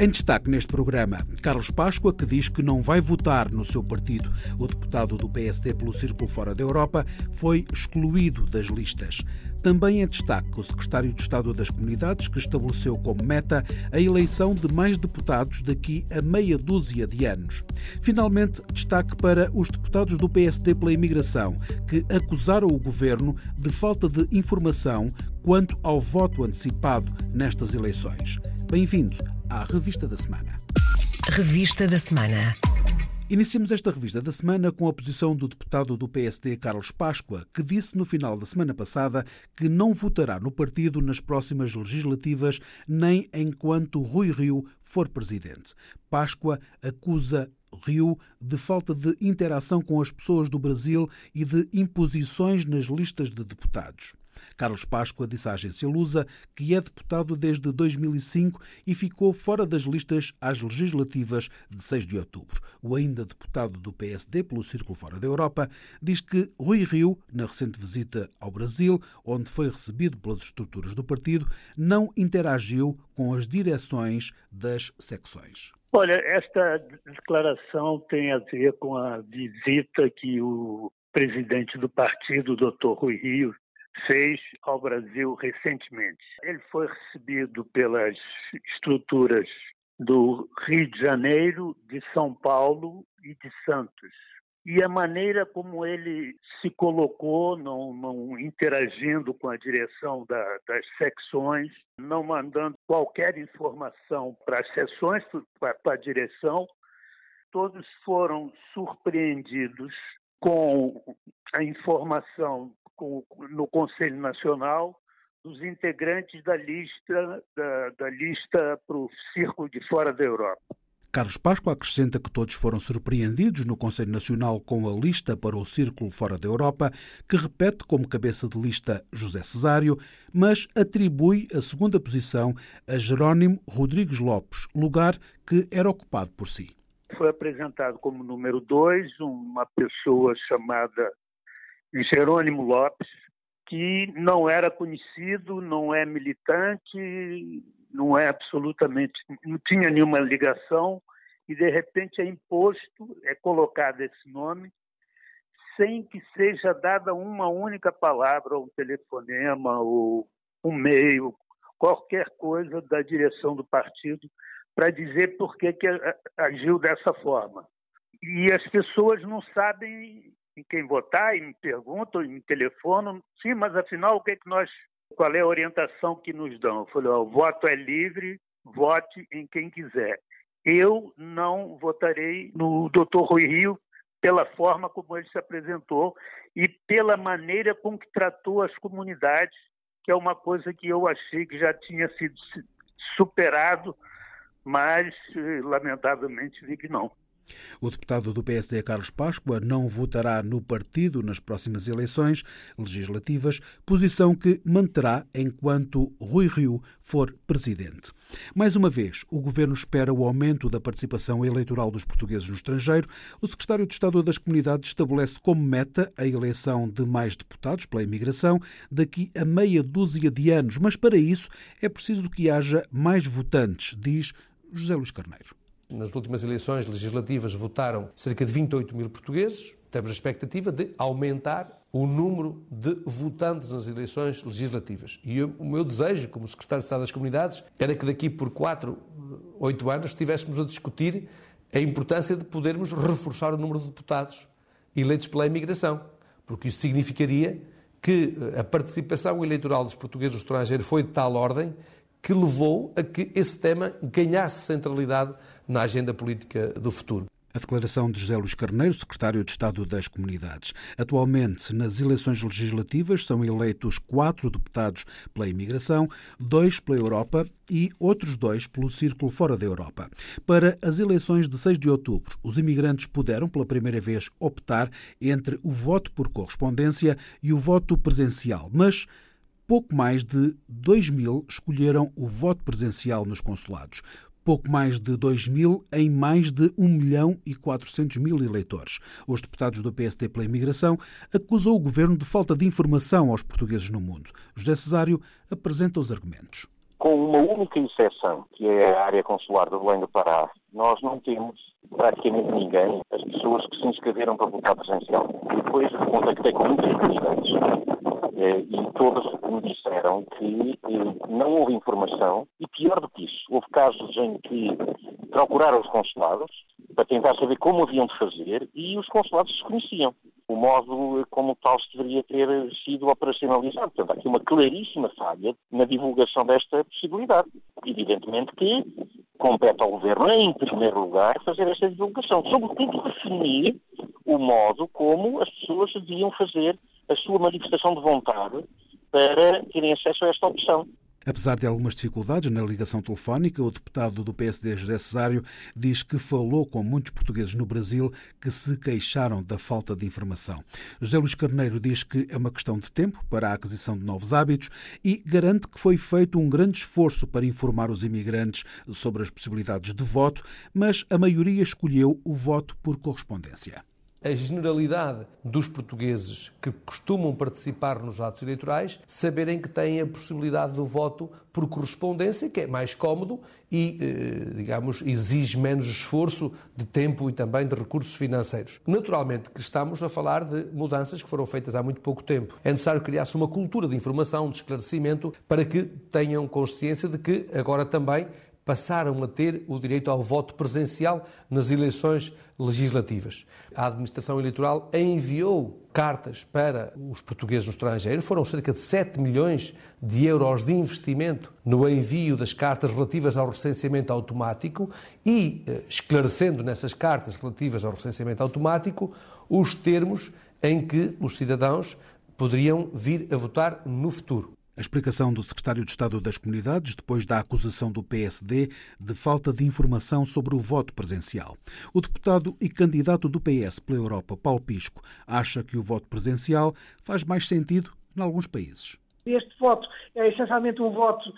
Em destaque neste programa, Carlos Páscoa, que diz que não vai votar no seu partido. O deputado do PSD pelo Círculo Fora da Europa foi excluído das listas. Também em destaque o secretário de Estado das Comunidades, que estabeleceu como meta a eleição de mais deputados daqui a meia dúzia de anos. Finalmente, destaque para os deputados do PSD pela imigração, que acusaram o governo de falta de informação quanto ao voto antecipado nestas eleições. Bem-vindo à Revista da Semana. Revista da Semana. Iniciamos esta revista da semana com a posição do deputado do PSD Carlos Páscoa, que disse no final da semana passada que não votará no partido nas próximas legislativas nem enquanto Rui Rio for presidente. Páscoa acusa Rio de falta de interação com as pessoas do Brasil e de imposições nas listas de deputados. Carlos Páscoa disse à agência Lusa que é deputado desde 2005 e ficou fora das listas às legislativas de 6 de outubro. O ainda deputado do PSD pelo Círculo Fora da Europa diz que Rui Rio, na recente visita ao Brasil, onde foi recebido pelas estruturas do partido, não interagiu com as direções das secções. Olha, esta declaração tem a ver com a visita que o presidente do partido, Dr. Rui Rio, fez ao Brasil recentemente. Ele foi recebido pelas estruturas do Rio de Janeiro, de São Paulo e de Santos. E a maneira como ele se colocou, não, não interagindo com a direção da, das secções, não mandando qualquer informação para as sessões, para a direção, todos foram surpreendidos com a informação com, no Conselho Nacional dos integrantes da lista da, da lista para o Círculo de Fora da Europa. Carlos Páscoa acrescenta que todos foram surpreendidos no Conselho Nacional com a lista para o Círculo Fora da Europa, que repete como cabeça de lista José Cesário, mas atribui a segunda posição a Jerónimo Rodrigues Lopes, lugar que era ocupado por si. Foi apresentado como número dois uma pessoa chamada Jerônimo Lopes, que não era conhecido, não é militante, não é absolutamente, não tinha nenhuma ligação, e de repente é imposto, é colocado esse nome, sem que seja dada uma única palavra, um telefonema, ou um e-mail, qualquer coisa da direção do partido para dizer por que, que agiu dessa forma. E as pessoas não sabem em quem votar e me perguntam e me telefonam, sim, mas afinal o que é que nós, qual é a orientação que nos dão? Eu falei, ó, o voto é livre, vote em quem quiser. Eu não votarei no Dr. Rui Rio pela forma como ele se apresentou e pela maneira com que tratou as comunidades, que é uma coisa que eu achei que já tinha sido superado, mas eh, lamentavelmente vi que não. O deputado do PSD, Carlos Páscoa, não votará no partido nas próximas eleições legislativas, posição que manterá enquanto Rui Rio for presidente. Mais uma vez, o governo espera o aumento da participação eleitoral dos portugueses no estrangeiro. O secretário de Estado das Comunidades estabelece como meta a eleição de mais deputados pela imigração daqui a meia dúzia de anos, mas para isso é preciso que haja mais votantes, diz José Luís Carneiro. Nas últimas eleições legislativas votaram cerca de 28 mil portugueses. Temos a expectativa de aumentar o número de votantes nas eleições legislativas. E eu, o meu desejo, como Secretário de Estado das Comunidades, era que daqui por 4, 8 anos estivéssemos a discutir a importância de podermos reforçar o número de deputados eleitos pela imigração, porque isso significaria que a participação eleitoral dos portugueses no estrangeiro foi de tal ordem que levou a que esse tema ganhasse centralidade na agenda política do futuro. A declaração de José Luís Carneiro, secretário de Estado das Comunidades. Atualmente, nas eleições legislativas, são eleitos quatro deputados pela imigração, dois pela Europa e outros dois pelo Círculo fora da Europa. Para as eleições de 6 de outubro, os imigrantes puderam, pela primeira vez, optar entre o voto por correspondência e o voto presencial, mas pouco mais de 2 mil escolheram o voto presencial nos consulados pouco mais de 2 mil em mais de 1 milhão e 400 mil eleitores. Os deputados do PSD pela imigração acusam o governo de falta de informação aos portugueses no mundo. José Cesário apresenta os argumentos. Com uma única exceção, que é a área consular do Belém do Pará, nós não temos praticamente ninguém, as pessoas que se inscreveram para votar presencial. Depois contactei com muitos eh, e todos me disseram que eh, não houve informação e pior do que isso, houve casos em que procuraram os consulados para tentar saber como haviam de fazer e os consulados desconheciam o modo como tal se deveria ter sido operacionalizado. Portanto, há aqui uma claríssima falha na divulgação desta possibilidade. Evidentemente que compete ao Governo, em primeiro lugar, fazer esta divulgação. Sobretudo, definir o modo como as pessoas deviam fazer a sua manifestação de vontade para terem acesso a esta opção. Apesar de algumas dificuldades na ligação telefónica, o deputado do PSD, José Cesário, diz que falou com muitos portugueses no Brasil que se queixaram da falta de informação. José Luís Carneiro diz que é uma questão de tempo para a aquisição de novos hábitos e garante que foi feito um grande esforço para informar os imigrantes sobre as possibilidades de voto, mas a maioria escolheu o voto por correspondência a generalidade dos portugueses que costumam participar nos atos eleitorais saberem que têm a possibilidade do voto por correspondência, que é mais cómodo e, eh, digamos, exige menos esforço de tempo e também de recursos financeiros. Naturalmente que estamos a falar de mudanças que foram feitas há muito pouco tempo. É necessário criar-se uma cultura de informação, de esclarecimento, para que tenham consciência de que agora também passaram a ter o direito ao voto presencial nas eleições legislativas. A administração eleitoral enviou cartas para os portugueses no estrangeiro, foram cerca de 7 milhões de euros de investimento no envio das cartas relativas ao recenseamento automático e eh, esclarecendo nessas cartas relativas ao recenseamento automático os termos em que os cidadãos poderiam vir a votar no futuro. A explicação do secretário de Estado das Comunidades depois da acusação do PSD de falta de informação sobre o voto presencial. O deputado e candidato do PS pela Europa, Paulo Pisco, acha que o voto presencial faz mais sentido em alguns países. Este voto é essencialmente um voto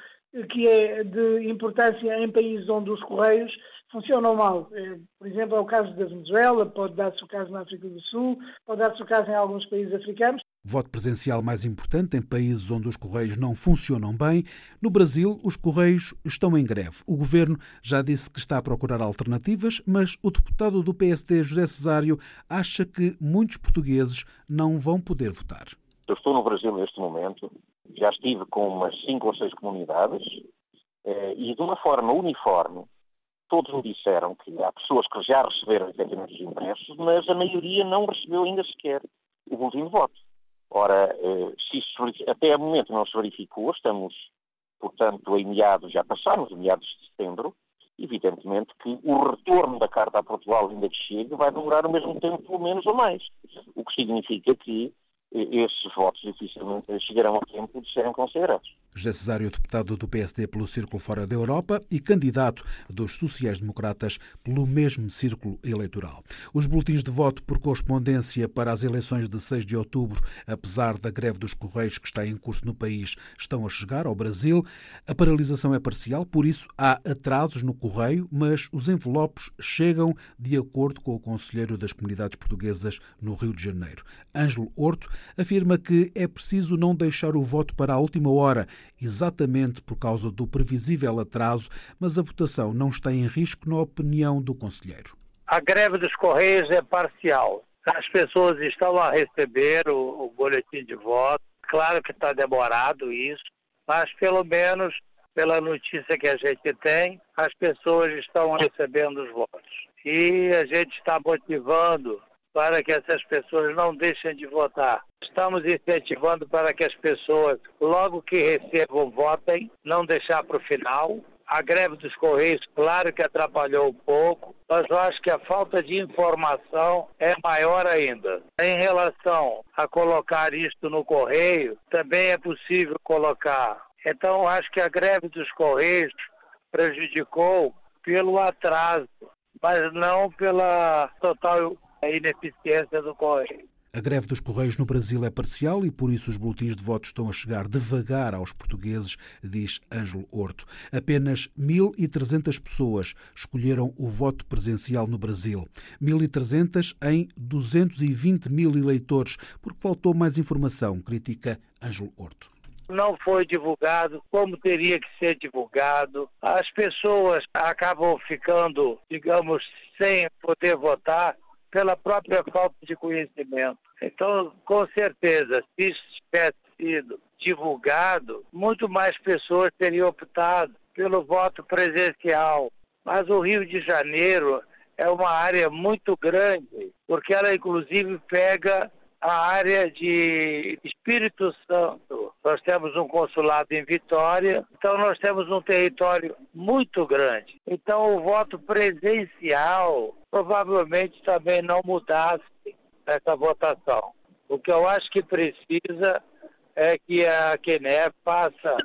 que é de importância em países onde os correios funcionam mal. É, por exemplo, é o caso da Venezuela, pode dar-se o caso na África do Sul, pode dar-se o caso em alguns países africanos. Voto presencial mais importante em países onde os Correios não funcionam bem. No Brasil, os Correios estão em greve. O governo já disse que está a procurar alternativas, mas o deputado do PSD, José Cesário, acha que muitos portugueses não vão poder votar. Eu estou no Brasil neste momento, já estive com umas cinco ou seis comunidades eh, e de uma forma uniforme todos me disseram que há pessoas que já receberam efetivamente os impressos, mas a maioria não recebeu ainda sequer o boletim de voto. Ora, eh, se até o momento não se verificou, estamos, portanto, em meados, já passamos, em meados de setembro, evidentemente que o retorno da carta a Portugal ainda que chegue vai demorar o mesmo tempo, pelo menos ou mais. O que significa que esses votos dificilmente chegarão a tempo de serem considerados. José Cesário, deputado do PSD pelo Círculo Fora da Europa e candidato dos sociais-democratas pelo mesmo círculo eleitoral. Os boletins de voto por correspondência para as eleições de 6 de outubro, apesar da greve dos Correios que está em curso no país, estão a chegar ao Brasil. A paralisação é parcial, por isso há atrasos no correio, mas os envelopes chegam de acordo com o conselheiro das comunidades portuguesas no Rio de Janeiro. Ângelo Horto afirma que é preciso não deixar o voto para a última hora, exatamente por causa do previsível atraso, mas a votação não está em risco, na opinião do Conselheiro. A greve dos Correios é parcial. As pessoas estão a receber o, o boletim de voto. Claro que está demorado isso, mas pelo menos pela notícia que a gente tem, as pessoas estão recebendo os votos. E a gente está motivando para que essas pessoas não deixem de votar. Estamos incentivando para que as pessoas, logo que recebam, votem, não deixar para o final. A greve dos Correios, claro que atrapalhou um pouco, mas eu acho que a falta de informação é maior ainda. Em relação a colocar isto no Correio, também é possível colocar. Então, acho que a greve dos Correios prejudicou pelo atraso, mas não pela total a ineficiência do Correio. A greve dos Correios no Brasil é parcial e por isso os boletins de voto estão a chegar devagar aos portugueses, diz Ângelo Horto. Apenas 1.300 pessoas escolheram o voto presencial no Brasil. 1.300 em 220 mil eleitores, porque faltou mais informação, critica Ângelo Horto não foi divulgado como teria que ser divulgado. As pessoas acabam ficando, digamos, sem poder votar pela própria falta de conhecimento. Então, com certeza, se isso tivesse sido divulgado, muito mais pessoas teriam optado pelo voto presencial. Mas o Rio de Janeiro é uma área muito grande, porque ela inclusive pega a área de Espírito Santo. Nós temos um consulado em Vitória, então nós temos um território muito grande. Então o voto presencial provavelmente também não mudasse essa votação. O que eu acho que precisa é que a QNE faça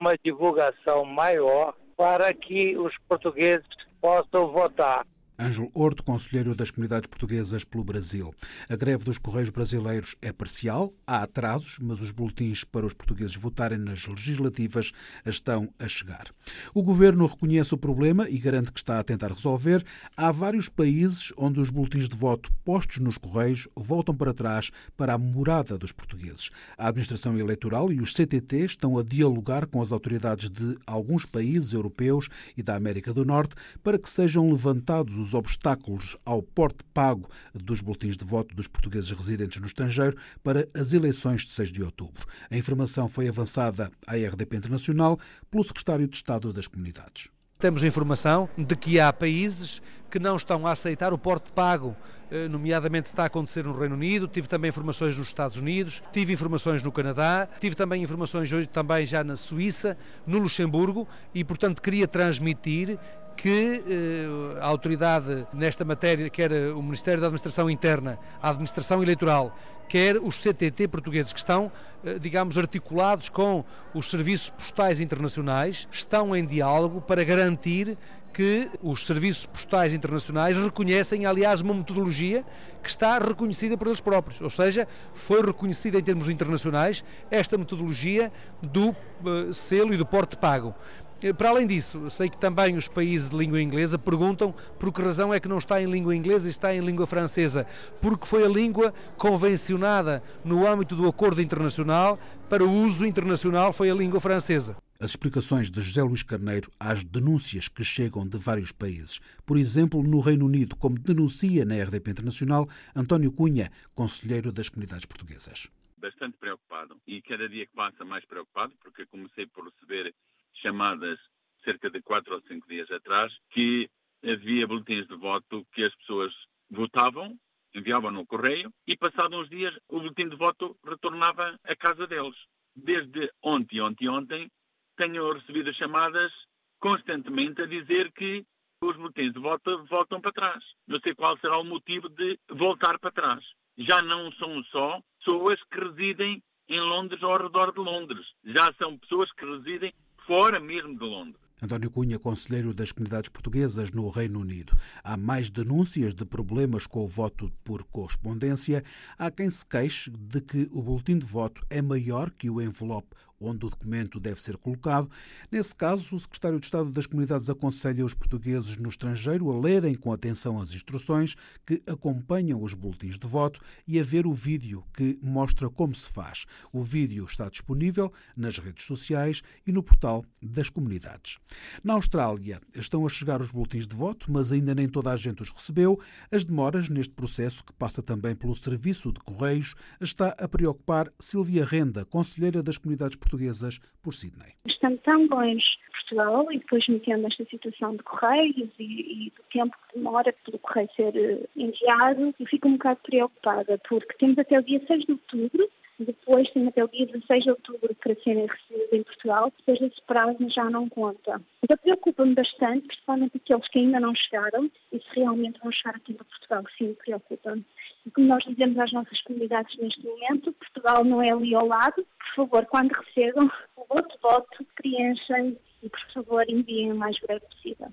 uma divulgação maior para que os portugueses possam votar. Ângelo Horto, conselheiro das comunidades portuguesas pelo Brasil. A greve dos Correios brasileiros é parcial, há atrasos, mas os boletins para os portugueses votarem nas legislativas estão a chegar. O governo reconhece o problema e garante que está a tentar resolver. Há vários países onde os boletins de voto postos nos Correios voltam para trás para a morada dos portugueses. A administração eleitoral e os CTT estão a dialogar com as autoridades de alguns países europeus e da América do Norte para que sejam levantados os os obstáculos ao porte pago dos boletins de voto dos portugueses residentes no estrangeiro para as eleições de 6 de outubro. A informação foi avançada à RDP Internacional pelo secretário de Estado das Comunidades. Temos informação de que há países que não estão a aceitar o porte pago, eh, nomeadamente está a acontecer no Reino Unido, tive também informações nos Estados Unidos, tive informações no Canadá, tive também informações hoje também já na Suíça, no Luxemburgo e, portanto, queria transmitir que eh, a autoridade nesta matéria, quer o Ministério da Administração Interna, a Administração Eleitoral, quer os CTT portugueses que estão, eh, digamos, articulados com os serviços postais internacionais, estão em diálogo para garantir que os serviços postais internacionais reconhecem, aliás, uma metodologia que está reconhecida por eles próprios, ou seja, foi reconhecida em termos internacionais esta metodologia do uh, selo e do porte pago. Eh, para além disso, sei que também os países de língua inglesa perguntam por que razão é que não está em língua inglesa e está em língua francesa. Porque foi a língua convencionada no âmbito do acordo internacional para o uso internacional foi a língua francesa. As explicações de José Luís Carneiro às denúncias que chegam de vários países. Por exemplo, no Reino Unido, como denuncia na RDP Internacional António Cunha, conselheiro das comunidades portuguesas. Bastante preocupado e cada dia que passa mais preocupado, porque comecei por receber chamadas cerca de quatro ou cinco dias atrás, que havia boletins de voto que as pessoas votavam, enviavam no correio e, passados uns dias, o boletim de voto retornava à casa deles. Desde ontem, ontem, ontem, tenho recebido chamadas constantemente a dizer que os boletins de voto voltam para trás. Não sei qual será o motivo de voltar para trás. Já não são só pessoas que residem em Londres ou ao redor de Londres. Já são pessoas que residem fora mesmo de Londres. António Cunha, conselheiro das comunidades portuguesas no Reino Unido. Há mais denúncias de problemas com o voto por correspondência. Há quem se queixe de que o boletim de voto é maior que o envelope onde o documento deve ser colocado. Nesse caso, o secretário de Estado das Comunidades aconselha os portugueses no estrangeiro a lerem com atenção as instruções que acompanham os boletins de voto e a ver o vídeo que mostra como se faz. O vídeo está disponível nas redes sociais e no portal das comunidades. Na Austrália, estão a chegar os boletins de voto, mas ainda nem toda a gente os recebeu. As demoras neste processo, que passa também pelo serviço de correios, está a preocupar Silvia Renda, conselheira das comunidades portuguesas por Sydney. Estamos tão longe de Portugal e depois metendo esta situação de correios e, e, do tempo que demora pelo correio ser eh, enviado, eu fico um bocado preocupada porque temos até o dia 6 de outubro depois tem até o dia 16 de outubro para serem recebidos em Portugal, depois esse prazo já não conta. Então preocupa-me bastante, principalmente aqueles que ainda não chegaram, e se realmente vão chegar aqui para Portugal, sim, preocupa-me. E como nós dizemos às nossas comunidades neste momento, Portugal não é ali ao lado, por favor, quando recebam o voto voto, preenchem e, por favor, enviem o mais breve possível.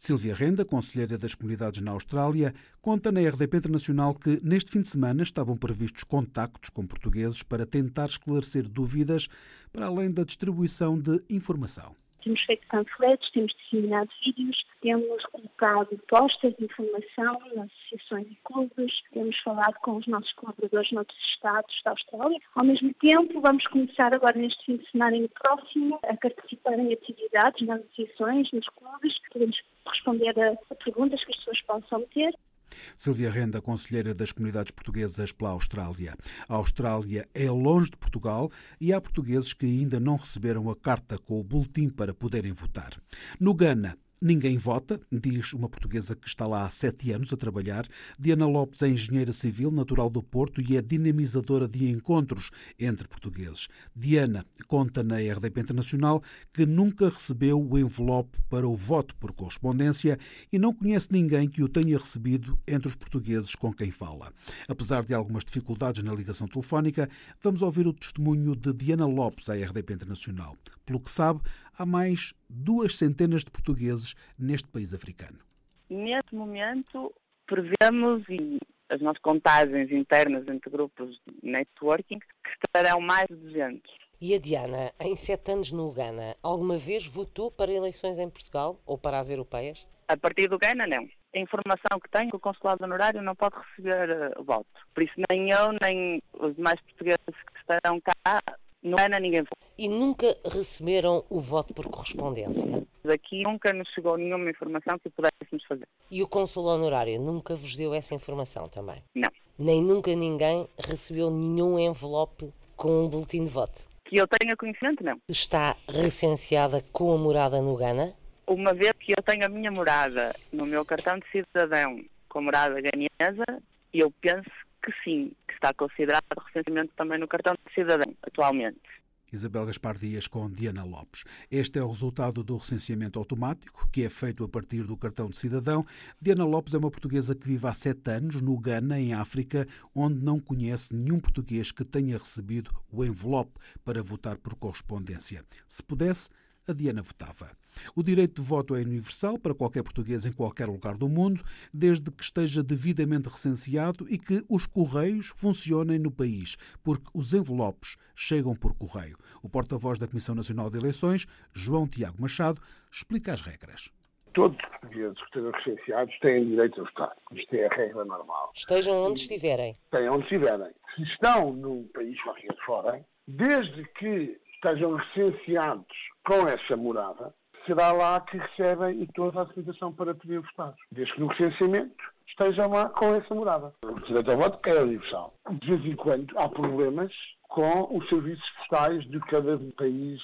Silvia Renda, conselheira das comunidades na Austrália, conta na RDP Internacional que neste fim de semana estavam previstos contactos com portugueses para tentar esclarecer dúvidas para além da distribuição de informação. Temos feito panfletos, temos disseminado vídeos, temos colocado postas de informação nas associações e clubes, temos falado com os nossos colaboradores noutros estados da Austrália. Ao mesmo tempo, vamos começar agora neste fim de semana e no próximo a participar em atividades nas associações, nos clubes, podemos responder a, perguntas que as pessoas possam ter. Silvia Renda, conselheira das comunidades portuguesas pela Austrália. A Austrália é longe de Portugal e há portugueses que ainda não receberam a carta com o boletim para poderem votar. No Ghana, Ninguém vota, diz uma portuguesa que está lá há sete anos a trabalhar. Diana Lopes é engenheira civil, natural do Porto e é dinamizadora de encontros entre portugueses. Diana conta na RDP Internacional que nunca recebeu o envelope para o voto por correspondência e não conhece ninguém que o tenha recebido entre os portugueses com quem fala. Apesar de algumas dificuldades na ligação telefónica, vamos ouvir o testemunho de Diana Lopes à RDP Internacional. Pelo que sabe, há mais duas centenas de portugueses neste país africano. Neste momento, prevemos, e as nossas contagens internas entre grupos de networking, que estarão mais de 200. E a Diana, em sete anos no Ghana, alguma vez votou para eleições em Portugal ou para as europeias? A partir do Ghana, não. A informação que tenho, que o consulado honorário não pode receber uh, voto. Por isso, nem eu, nem os demais portugueses que estarão cá não era ninguém. E nunca receberam o voto por correspondência? Daqui nunca nos chegou nenhuma informação que pudéssemos fazer. E o cônsul honorário nunca vos deu essa informação também? Não. Nem nunca ninguém recebeu nenhum envelope com um boletim de voto? Que eu tenha conhecimento, não. Está recenseada com a morada no Ghana? Uma vez que eu tenho a minha morada no meu cartão de cidadão com morada ganesa, eu penso que sim, que está considerado recentemente também no cartão de cidadão, atualmente. Isabel Gaspar Dias com Diana Lopes. Este é o resultado do recenseamento automático, que é feito a partir do cartão de cidadão. Diana Lopes é uma portuguesa que vive há sete anos no Ghana, em África, onde não conhece nenhum português que tenha recebido o envelope para votar por correspondência. Se pudesse, a Diana votava. O direito de voto é universal para qualquer português em qualquer lugar do mundo, desde que esteja devidamente recenseado e que os correios funcionem no país, porque os envelopes chegam por correio. O porta-voz da Comissão Nacional de Eleições, João Tiago Machado, explica as regras. Todos os portugueses que estejam recenseados têm direito a votar. Isto é a regra normal. Estejam onde estiverem. Estejam onde estiverem. Se estão num país qualquer fora, desde que estejam recenseados com essa morada, será lá que recebem toda a documentação para poder votar. Desde que no recenseamento estejam lá com essa morada. O direito ao voto é universal. De vez em quando há problemas com os serviços postais de cada país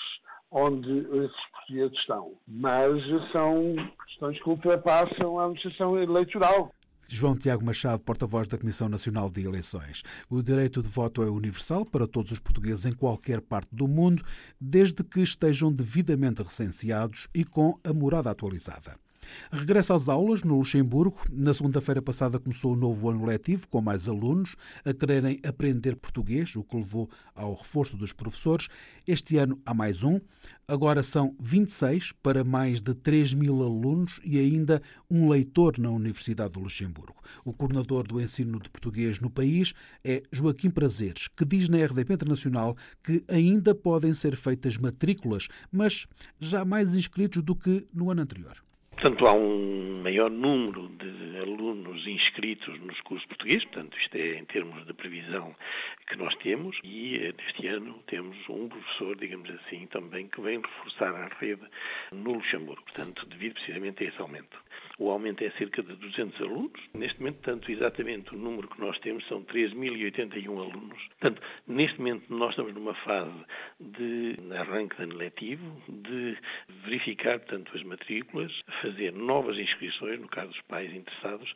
onde esses portugueses estão. Mas são questões que ultrapassam a administração eleitoral. João Tiago Machado, porta-voz da Comissão Nacional de Eleições. O direito de voto é universal para todos os portugueses em qualquer parte do mundo, desde que estejam devidamente recenseados e com a morada atualizada. Regressa às aulas no Luxemburgo. Na segunda-feira passada começou o novo ano letivo, com mais alunos a quererem aprender português, o que levou ao reforço dos professores. Este ano há mais um. Agora são 26 para mais de 3 mil alunos e ainda um leitor na Universidade do Luxemburgo. O coordenador do ensino de português no país é Joaquim Prazeres, que diz na RDP Internacional que ainda podem ser feitas matrículas, mas já mais inscritos do que no ano anterior. Portanto, há um maior número de alunos inscritos nos cursos portugueses, portanto, isto é em termos de previsão que nós temos, e eh, neste ano temos um professor, digamos assim, também que vem reforçar a rede no Luxemburgo, portanto, devido precisamente a esse aumento. O aumento é cerca de 200 alunos. Neste momento, tanto exatamente o número que nós temos são 3.081 alunos. Portanto, neste momento nós estamos numa fase de arranque de ano letivo, de verificar, portanto, as matrículas, fazer novas inscrições, no caso dos pais interessados,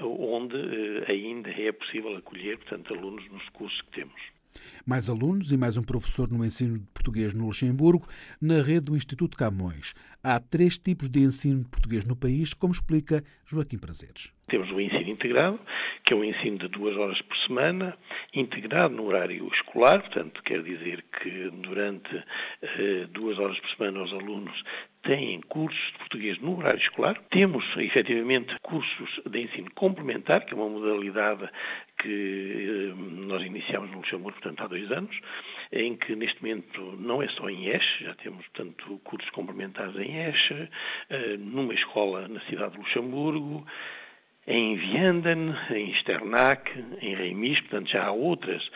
onde eh, ainda é possível acolher, portanto, alunos nos cursos que temos. Mais alunos e mais um professor no ensino de português no Luxemburgo, na rede do Instituto Camões. Há três tipos de ensino de português no país, como explica Joaquim Prazeres. Temos o ensino integrado, que é o ensino de duas horas por semana, integrado no horário escolar, portanto, quer dizer que durante eh, duas horas por semana os alunos têm cursos de português no horário escolar. Temos, efetivamente, cursos de ensino complementar, que é uma modalidade que eh, nós iniciamos no Luxemburgo, portanto, há dois anos, em que neste momento não é só em Eche, já temos, portanto, cursos complementares em Eche, eh, numa escola na cidade de Luxemburgo, em Vianden, em Sternac, em Reimis, portanto já há outras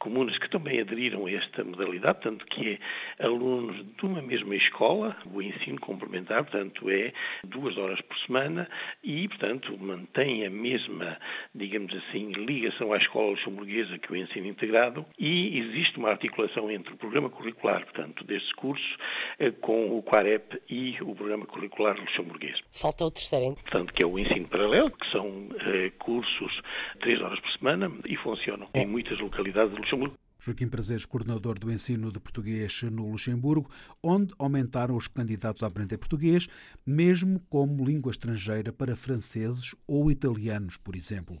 comunas que também aderiram a esta modalidade, tanto que é alunos de uma mesma escola, o ensino complementar, portanto é duas horas por semana e, portanto, mantém a mesma, digamos assim, ligação à escola luxemburguesa que o ensino integrado e existe uma articulação entre o programa curricular, portanto, destes cursos, eh, com o QUAREP e o programa curricular luxemburguês. Falta o terceiro. Portanto, que é o ensino paralelo, que são eh, cursos três horas por semana e funcionam em muitas localidades do Luxemburgo. Joaquim Prazeres, coordenador do ensino de português no Luxemburgo, onde aumentaram os candidatos a aprender português, mesmo como língua estrangeira para franceses ou italianos, por exemplo.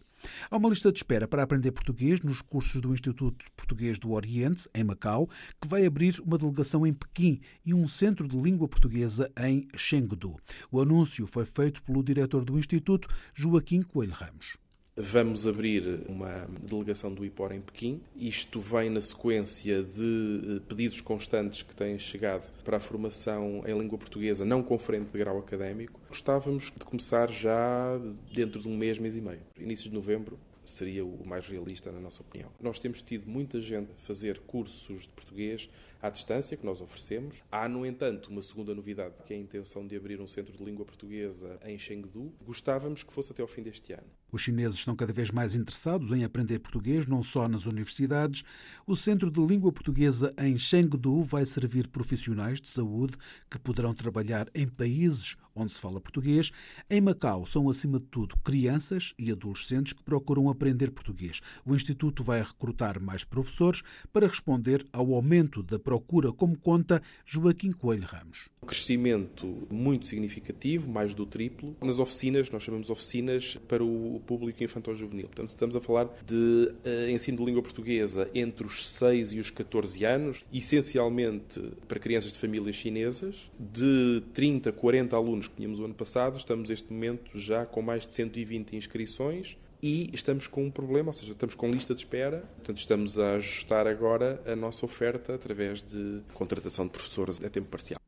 Há uma lista de espera para aprender português nos cursos do Instituto Português do Oriente, em Macau, que vai abrir uma delegação em Pequim e um centro de língua portuguesa em Chengdu. O anúncio foi feito pelo diretor do Instituto, Joaquim Coelho Ramos. Vamos abrir uma delegação do IPOR em Pequim. Isto vem na sequência de eh, pedidos constantes que têm chegado para a formação em língua portuguesa não conferente de grau académico. Gostávamos de começar já dentro de um mês, mês e meio. Início de novembro seria o mais realista, na nossa opinião. Nós temos tido muita gente fazer cursos de português à distância, que nós oferecemos. Há, no entanto, uma segunda novidade, que é a intenção de abrir um centro de língua portuguesa em Chengdu. Gostávamos que fosse até ao fim deste ano. Os chineses estão cada vez mais interessados em aprender português, não só nas universidades. O Centro de Língua Portuguesa em Chengdu vai servir profissionais de saúde que poderão trabalhar em países onde se fala português. Em Macau, são, acima de tudo, crianças e adolescentes que procuram aprender português. O Instituto vai recrutar mais professores para responder ao aumento da procura, como conta Joaquim Coelho Ramos. Um crescimento muito significativo, mais do triplo. Nas oficinas, nós chamamos oficinas para o público infantil-juvenil. Portanto, estamos a falar de uh, ensino de língua portuguesa entre os 6 e os 14 anos, essencialmente para crianças de famílias chinesas. De 30, 40 alunos que tínhamos o ano passado, estamos neste momento já com mais de 120 inscrições e estamos com um problema, ou seja, estamos com lista de espera, portanto estamos a ajustar agora a nossa oferta através de contratação de professores a tempo parcial.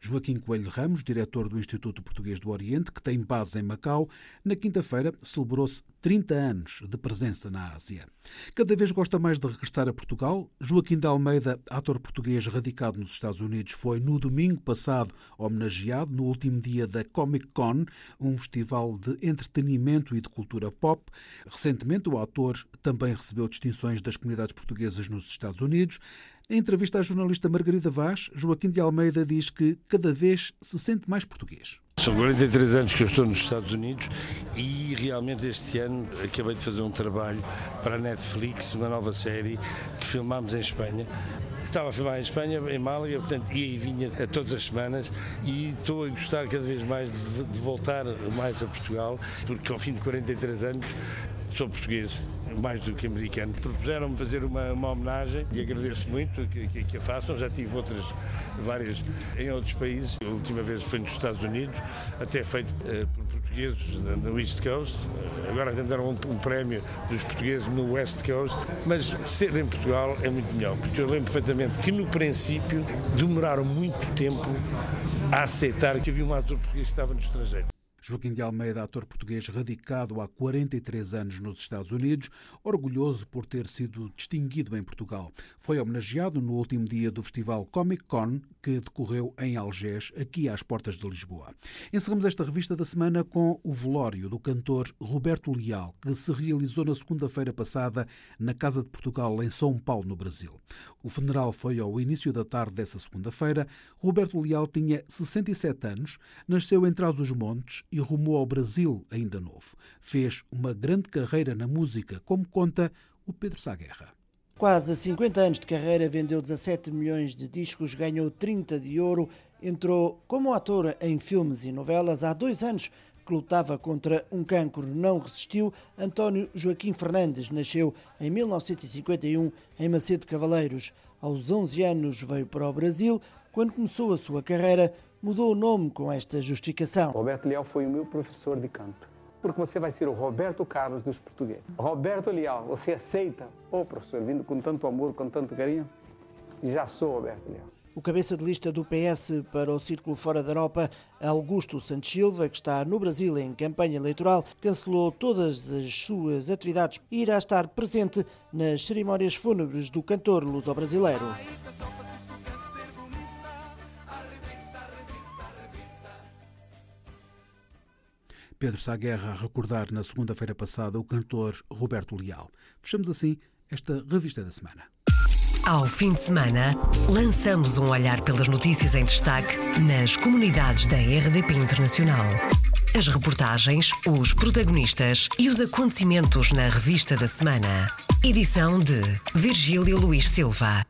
Joaquim Coelho Ramos, diretor do Instituto Português do Oriente, que tem base em Macau, na quinta-feira celebrou-se 30 anos de presença na Ásia. Cada vez gosta mais de regressar a Portugal. Joaquim de Almeida, ator português radicado nos Estados Unidos, foi no domingo passado homenageado no último dia da Comic Con, um festival de entretenimento e de cultura pop. Recentemente, o ator também recebeu distinções das comunidades portuguesas nos Estados Unidos. Em entrevista à jornalista Margarida Vaz, Joaquim de Almeida diz que cada vez se sente mais português. São 43 anos que eu estou nos Estados Unidos e realmente este ano acabei de fazer um trabalho para a Netflix, uma nova série que filmámos em Espanha. Estava a filmar em Espanha, em Málaga, portanto ia e vinha a todas as semanas e estou a gostar cada vez mais de, de voltar mais a Portugal, porque ao fim de 43 anos sou português, mais do que americano. Propuseram-me fazer uma, uma, homenagem e agradeço muito que, que, que, a façam. Já tive outras, várias em outros países. A última vez foi nos Estados Unidos, até feito uh, por portugueses no East Coast. Agora até deram um, um, prémio dos portugueses no West Coast. Mas ser em Portugal é muito melhor, porque eu lembro perfeitamente que no princípio demoraram muito tempo a aceitar que havia um ator português que estava no estrangeiro. Joaquim de Almeida, ator português radicado há 43 anos nos Estados Unidos, orgulhoso por ter sido distinguido em Portugal. Foi homenageado no último dia do festival Comic Con, que decorreu em Algés, aqui às portas de Lisboa. Encerramos esta revista da semana com o velório do cantor Roberto Leal, que se realizou na segunda-feira passada na Casa de Portugal, em São Paulo, no Brasil. O funeral foi ao início da tarde dessa segunda-feira. Roberto Leal tinha 67 anos, nasceu em Trás-os-Montes e rumou ao Brasil ainda novo. Fez uma grande carreira na música, como conta o Pedro Saguerra. Quase 50 anos de carreira, vendeu 17 milhões de discos, ganhou 30 de ouro, entrou como ator em filmes e novelas. Há dois anos que lutava contra um cancro não resistiu. António Joaquim Fernandes nasceu em 1951 em Macedo Cavaleiros. Aos 11 anos veio para o Brasil. Quando começou a sua carreira, mudou o nome com esta justificação. Roberto Leal foi o meu professor de canto. Porque você vai ser o Roberto Carlos dos portugueses. Roberto Leal, você aceita? Ô oh, professor, vindo com tanto amor, com tanto carinho? Já sou Roberto Leal. O cabeça de lista do PS para o Círculo Fora da Europa, Augusto Santos Silva, que está no Brasil em campanha eleitoral, cancelou todas as suas atividades e irá estar presente nas cerimónias fúnebres do cantor luso-brasileiro. Pedro Saguerra a recordar na segunda-feira passada o cantor Roberto Leal. Fechamos assim esta revista da semana. Ao fim de semana, lançamos um olhar pelas notícias em destaque nas comunidades da RDP Internacional. As reportagens, os protagonistas e os acontecimentos na revista da semana. Edição de Virgílio Luís Silva.